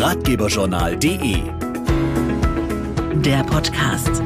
ratgeberjournal.de. Der Podcast.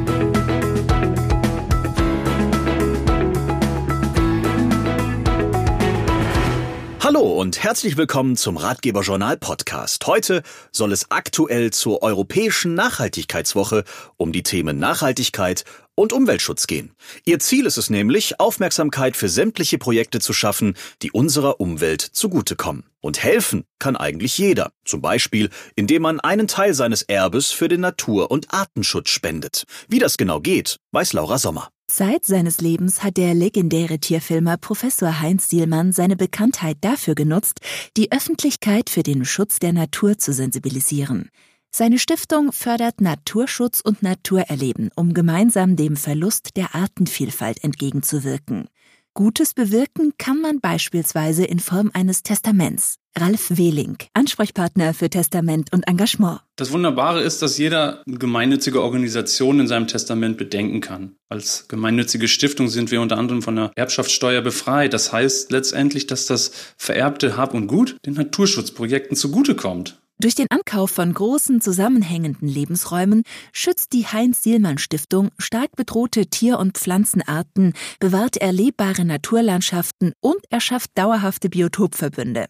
Hallo und herzlich willkommen zum Ratgeberjournal Podcast. Heute soll es aktuell zur Europäischen Nachhaltigkeitswoche um die Themen Nachhaltigkeit und Umweltschutz gehen. Ihr Ziel ist es nämlich, Aufmerksamkeit für sämtliche Projekte zu schaffen, die unserer Umwelt zugutekommen. Und helfen kann eigentlich jeder. Zum Beispiel, indem man einen Teil seines Erbes für den Natur- und Artenschutz spendet. Wie das genau geht, weiß Laura Sommer. Zeit seines Lebens hat der legendäre Tierfilmer Professor Heinz Sielmann seine Bekanntheit dafür genutzt, die Öffentlichkeit für den Schutz der Natur zu sensibilisieren. Seine Stiftung fördert Naturschutz und Naturerleben, um gemeinsam dem Verlust der Artenvielfalt entgegenzuwirken. Gutes bewirken kann man beispielsweise in Form eines Testaments. Ralf Wehling, Ansprechpartner für Testament und Engagement. Das Wunderbare ist, dass jeder gemeinnützige Organisation in seinem Testament bedenken kann. Als gemeinnützige Stiftung sind wir unter anderem von der Erbschaftssteuer befreit. Das heißt letztendlich, dass das vererbte Hab und Gut den Naturschutzprojekten zugutekommt. Durch den Ankauf von großen zusammenhängenden Lebensräumen schützt die Heinz-Sielmann-Stiftung stark bedrohte Tier- und Pflanzenarten, bewahrt erlebbare Naturlandschaften und erschafft dauerhafte Biotopverbünde.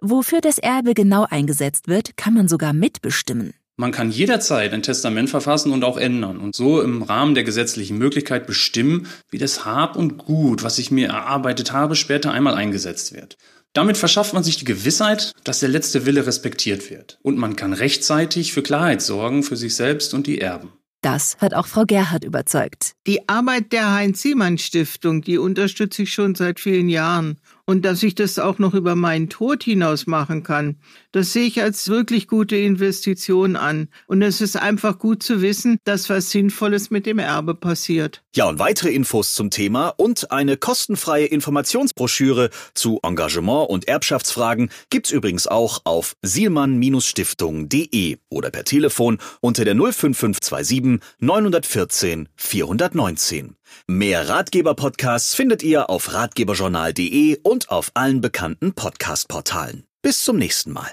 Wofür das Erbe genau eingesetzt wird, kann man sogar mitbestimmen. Man kann jederzeit ein Testament verfassen und auch ändern und so im Rahmen der gesetzlichen Möglichkeit bestimmen, wie das Hab und Gut, was ich mir erarbeitet habe, später einmal eingesetzt wird. Damit verschafft man sich die Gewissheit, dass der letzte Wille respektiert wird. Und man kann rechtzeitig für Klarheit sorgen für sich selbst und die Erben. Das hat auch Frau Gerhard überzeugt. Die Arbeit der Heinz-Siemann-Stiftung, die unterstütze ich schon seit vielen Jahren. Und dass ich das auch noch über meinen Tod hinaus machen kann, das sehe ich als wirklich gute Investition an. Und es ist einfach gut zu wissen, dass was Sinnvolles mit dem Erbe passiert. Ja, und weitere Infos zum Thema und eine kostenfreie Informationsbroschüre zu Engagement und Erbschaftsfragen gibt's übrigens auch auf sielmann-stiftung.de oder per Telefon unter der 05527 914 419. Mehr Ratgeber-Podcasts findet ihr auf ratgeberjournal.de und auf allen bekannten Podcast-Portalen. Bis zum nächsten Mal.